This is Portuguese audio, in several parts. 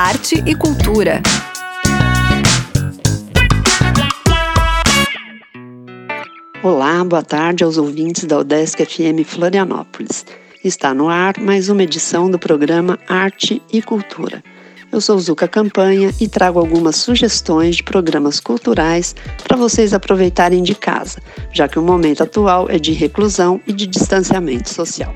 arte e cultura. Olá, boa tarde aos ouvintes da Udesc FM Florianópolis. Está no ar mais uma edição do programa Arte e Cultura. Eu sou Zuka Campanha e trago algumas sugestões de programas culturais para vocês aproveitarem de casa, já que o momento atual é de reclusão e de distanciamento social.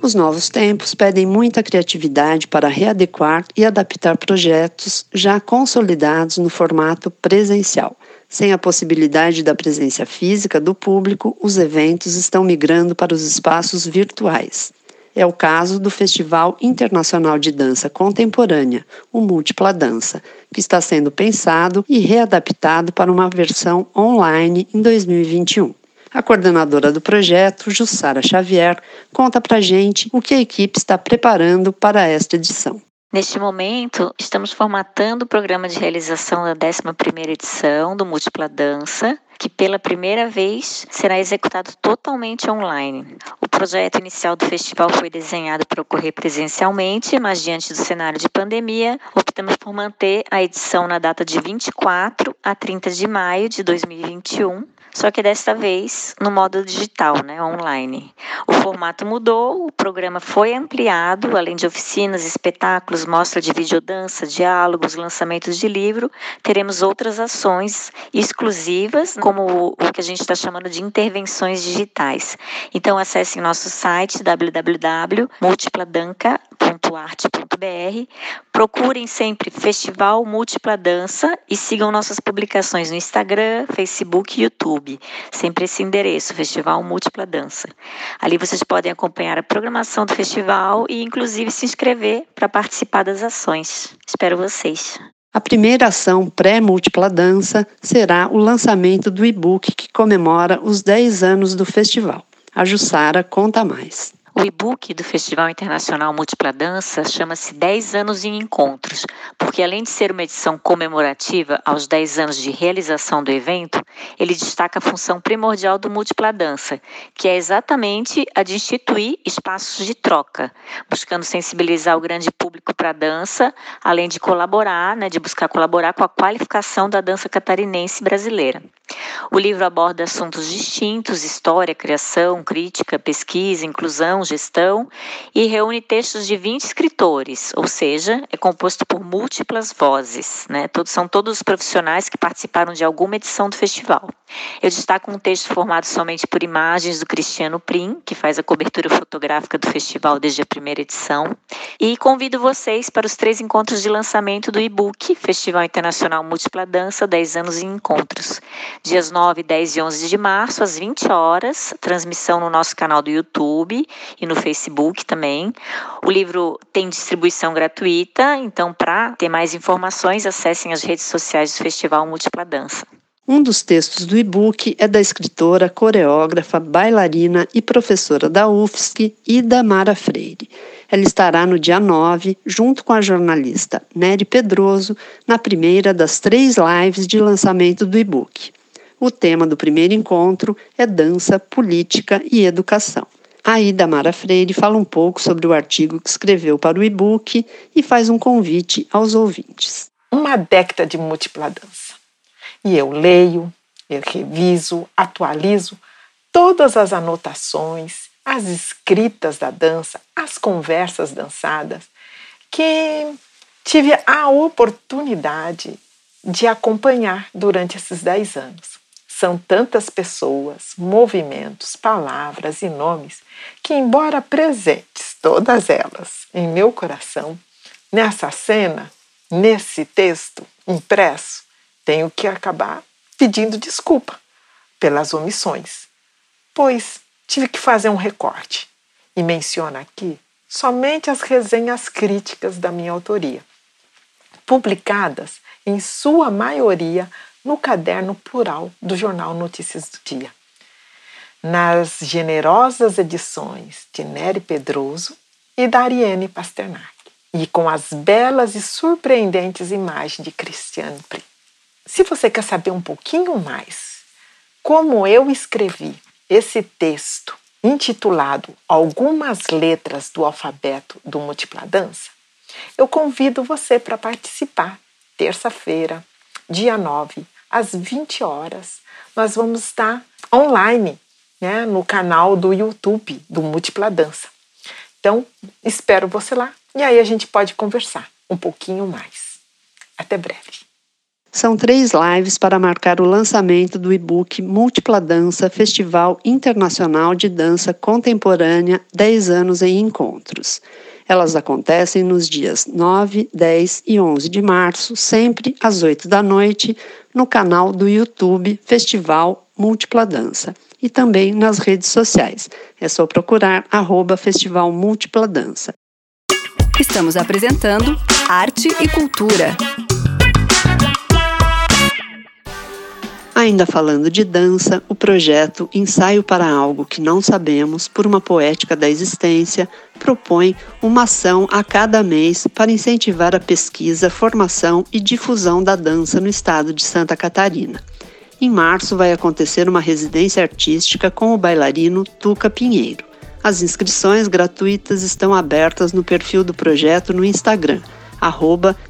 Os novos tempos pedem muita criatividade para readequar e adaptar projetos já consolidados no formato presencial. Sem a possibilidade da presença física do público, os eventos estão migrando para os espaços virtuais. É o caso do Festival Internacional de Dança Contemporânea, o Múltipla Dança, que está sendo pensado e readaptado para uma versão online em 2021. A coordenadora do projeto, Jussara Xavier, conta pra gente o que a equipe está preparando para esta edição. Neste momento, estamos formatando o programa de realização da 11ª edição do Múltipla Dança, que pela primeira vez será executado totalmente online. O projeto inicial do festival foi desenhado para ocorrer presencialmente, mas diante do cenário de pandemia, optamos por manter a edição na data de 24 a 30 de maio de 2021 só que desta vez no modo digital, né, online. O formato mudou, o programa foi ampliado, além de oficinas, espetáculos, mostra de videodança, diálogos, lançamentos de livro, teremos outras ações exclusivas, como o que a gente está chamando de intervenções digitais. Então acesse nosso site www.multipladanca.arte.br, procurem sempre Festival Múltipla Dança e sigam nossas publicações no Instagram, Facebook e. YouTube, sempre esse endereço, Festival Múltipla Dança. Ali vocês podem acompanhar a programação do festival e, inclusive, se inscrever para participar das ações. Espero vocês. A primeira ação pré-múltipla dança será o lançamento do e-book que comemora os 10 anos do festival. A Jussara conta mais. O e-book do Festival Internacional Múltipla Dança chama-se 10 anos em encontros, porque além de ser uma edição comemorativa aos 10 anos de realização do evento, ele destaca a função primordial do Múltipla Dança, que é exatamente a de instituir espaços de troca, buscando sensibilizar o grande público para a dança, além de colaborar, né, de buscar colaborar com a qualificação da dança catarinense brasileira. O livro aborda assuntos distintos: história, criação, crítica, pesquisa, inclusão, gestão e reúne textos de 20 escritores, ou seja, é composto por múltiplas vozes. Né? Todos, são todos os profissionais que participaram de alguma edição do festival. Eu destaco um texto formado somente por imagens do Cristiano Prim, que faz a cobertura fotográfica do festival desde a primeira edição, e convido vocês para os três encontros de lançamento do e-book Festival Internacional Múltipla Dança 10 anos em encontros dias 9, 10 e 11 de março, às 20 horas, transmissão no nosso canal do YouTube e no Facebook também. O livro tem distribuição gratuita, então, para ter mais informações, acessem as redes sociais do Festival Múltipla Dança. Um dos textos do e-book é da escritora, coreógrafa, bailarina e professora da UFSC, Ida Mara Freire. Ela estará no dia 9, junto com a jornalista Nery Pedroso, na primeira das três lives de lançamento do e-book. O tema do primeiro encontro é dança, política e educação. A Ida Mara Freire fala um pouco sobre o artigo que escreveu para o e-book e faz um convite aos ouvintes. Uma década de múltipla dança. E eu leio, eu reviso, atualizo todas as anotações, as escritas da dança, as conversas dançadas, que tive a oportunidade de acompanhar durante esses dez anos. São tantas pessoas, movimentos, palavras e nomes que, embora presentes todas elas em meu coração, nessa cena, nesse texto impresso, tenho que acabar pedindo desculpa pelas omissões, pois tive que fazer um recorte. E menciono aqui somente as resenhas críticas da minha autoria, publicadas em sua maioria no caderno plural do jornal Notícias do Dia. Nas generosas edições de Nery Pedroso e da Ariane Pasternak, e com as belas e surpreendentes imagens de Cristiane Pri. Se você quer saber um pouquinho mais como eu escrevi esse texto intitulado Algumas Letras do Alfabeto do Múltipla Dança, Eu convido você para participar. Terça-feira, dia 9, às 20 horas, nós vamos estar online né, no canal do YouTube do Múltipla Dança. Então, espero você lá e aí a gente pode conversar um pouquinho mais. Até breve. São três lives para marcar o lançamento do e-book Múltipla Dança Festival Internacional de Dança Contemporânea 10 anos em Encontros. Elas acontecem nos dias 9, 10 e 11 de março, sempre às 8 da noite, no canal do YouTube Festival Múltipla Dança e também nas redes sociais. É só procurar arroba Festival Múltipla Dança. Estamos apresentando Arte e Cultura. Ainda falando de dança, o projeto Ensaio para Algo que Não Sabemos, por uma Poética da Existência, propõe uma ação a cada mês para incentivar a pesquisa, formação e difusão da dança no estado de Santa Catarina. Em março vai acontecer uma residência artística com o bailarino Tuca Pinheiro. As inscrições gratuitas estão abertas no perfil do projeto no Instagram,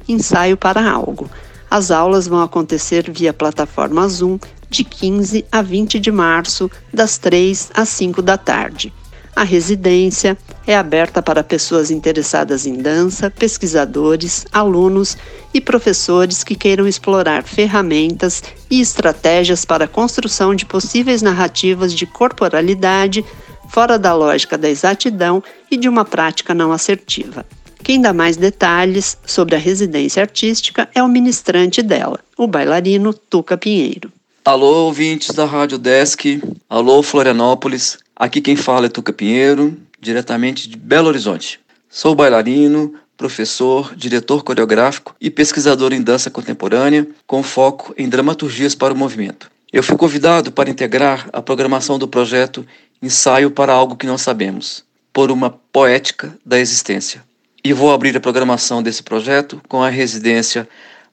ensaio para algo. As aulas vão acontecer via plataforma Zoom de 15 a 20 de março, das 3 às 5 da tarde. A residência é aberta para pessoas interessadas em dança, pesquisadores, alunos e professores que queiram explorar ferramentas e estratégias para a construção de possíveis narrativas de corporalidade fora da lógica da exatidão e de uma prática não assertiva. Quem dá mais detalhes sobre a residência artística é o ministrante dela, o bailarino Tuca Pinheiro. Alô, ouvintes da Rádio Desk. Alô, Florianópolis. Aqui quem fala é Tuca Pinheiro, diretamente de Belo Horizonte. Sou bailarino, professor, diretor coreográfico e pesquisador em dança contemporânea, com foco em dramaturgias para o movimento. Eu fui convidado para integrar a programação do projeto Ensaio para Algo que Não Sabemos, por uma poética da existência e vou abrir a programação desse projeto com a residência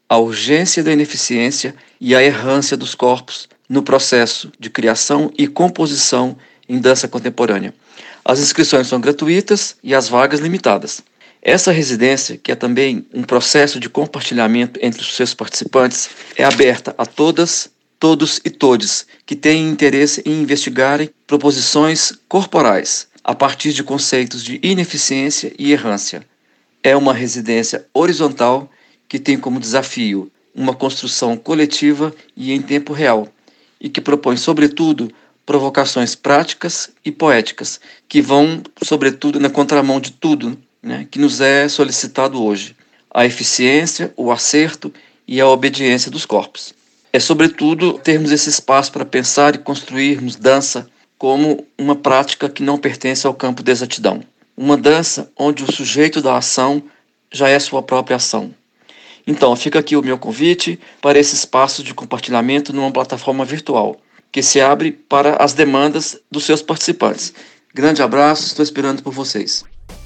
A Urgência da Ineficiência e a Errância dos Corpos no processo de criação e composição em dança contemporânea. As inscrições são gratuitas e as vagas limitadas. Essa residência, que é também um processo de compartilhamento entre os seus participantes, é aberta a todas, todos e todes que têm interesse em investigarem proposições corporais a partir de conceitos de ineficiência e errância é uma residência horizontal que tem como desafio uma construção coletiva e em tempo real, e que propõe, sobretudo, provocações práticas e poéticas, que vão, sobretudo, na contramão de tudo né, que nos é solicitado hoje: a eficiência, o acerto e a obediência dos corpos. É, sobretudo, termos esse espaço para pensar e construirmos dança como uma prática que não pertence ao campo da exatidão uma dança onde o sujeito da ação já é sua própria ação. Então, fica aqui o meu convite para esse espaço de compartilhamento numa plataforma virtual, que se abre para as demandas dos seus participantes. Grande abraço, estou esperando por vocês.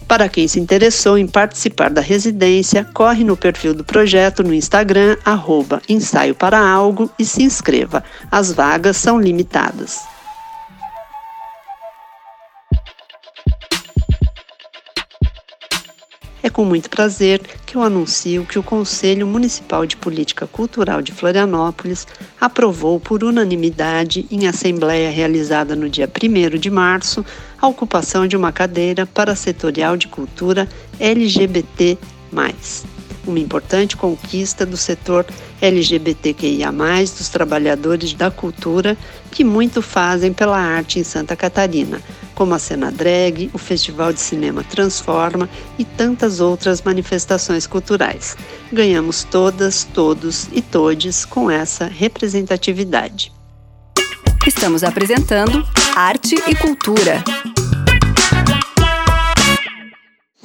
Para quem se interessou em participar da residência, corre no perfil do projeto no Instagram, arroba ensaio para algo e se inscreva. As vagas são limitadas. Com muito prazer que eu anuncio que o Conselho Municipal de Política Cultural de Florianópolis aprovou por unanimidade, em assembleia realizada no dia 1 de março, a ocupação de uma cadeira para a setorial de cultura LGBT. Uma importante conquista do setor LGBTQIA, dos trabalhadores da cultura que muito fazem pela arte em Santa Catarina como a Cena Drag, o Festival de Cinema Transforma e tantas outras manifestações culturais. Ganhamos todas, todos e todes com essa representatividade. Estamos apresentando Arte e Cultura.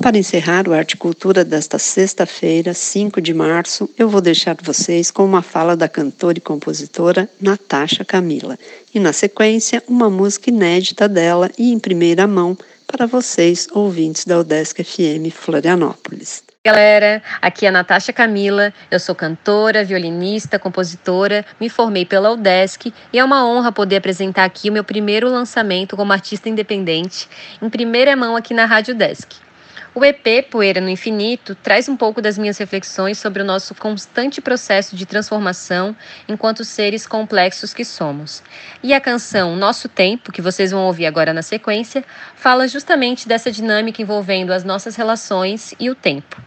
Para encerrar o Arte Cultura desta sexta-feira, 5 de março, eu vou deixar vocês com uma fala da cantora e compositora Natasha Camila, e na sequência, uma música inédita dela e em primeira mão para vocês, ouvintes da Udesc FM Florianópolis. Galera, aqui é a Natasha Camila, eu sou cantora, violinista, compositora, me formei pela UDESC e é uma honra poder apresentar aqui o meu primeiro lançamento como artista independente, em primeira mão aqui na Rádio UDESC. O EP Poeira no Infinito traz um pouco das minhas reflexões sobre o nosso constante processo de transformação enquanto seres complexos que somos. E a canção Nosso Tempo, que vocês vão ouvir agora na sequência, fala justamente dessa dinâmica envolvendo as nossas relações e o tempo.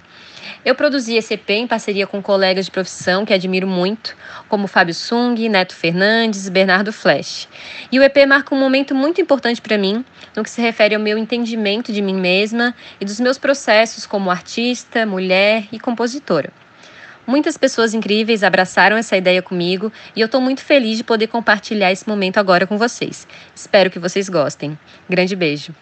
Eu produzi esse EP em parceria com colegas de profissão que admiro muito, como Fábio Sung, Neto Fernandes e Bernardo Flash. E o EP marca um momento muito importante para mim no que se refere ao meu entendimento de mim mesma e dos meus processos como artista, mulher e compositora. Muitas pessoas incríveis abraçaram essa ideia comigo e eu estou muito feliz de poder compartilhar esse momento agora com vocês. Espero que vocês gostem. Grande beijo.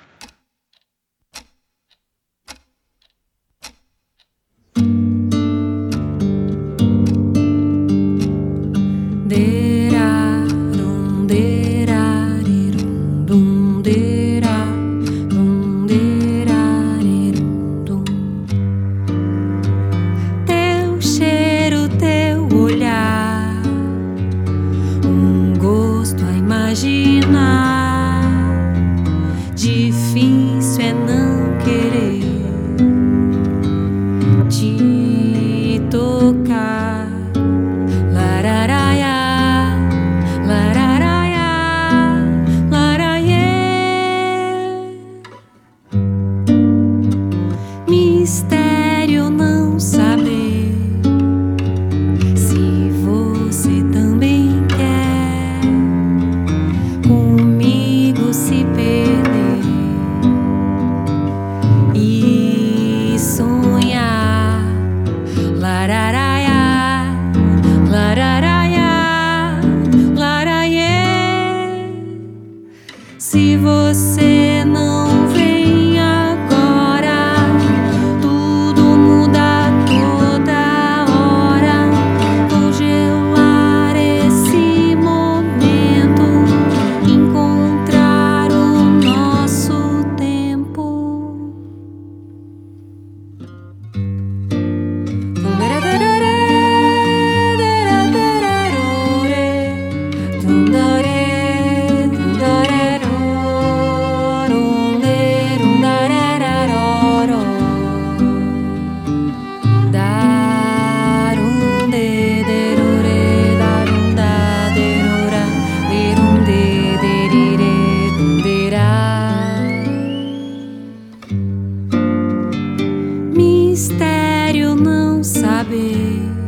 você. mistério não saber.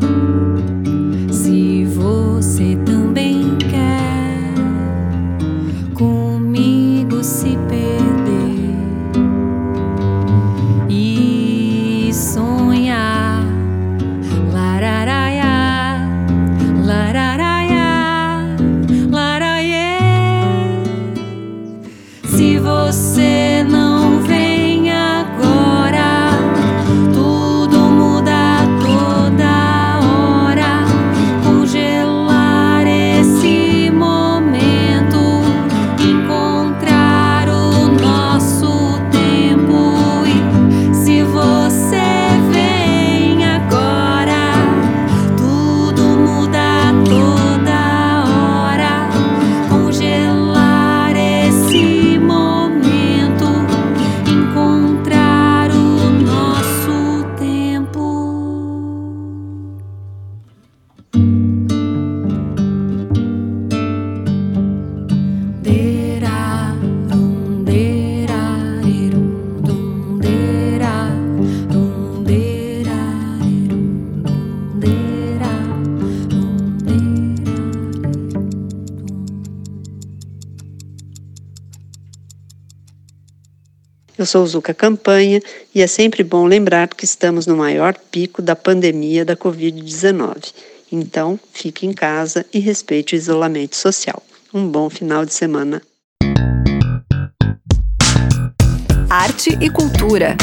Eu sou Zuca Campanha e é sempre bom lembrar que estamos no maior pico da pandemia da Covid-19. Então, fique em casa e respeite o isolamento social. Um bom final de semana. Arte e cultura.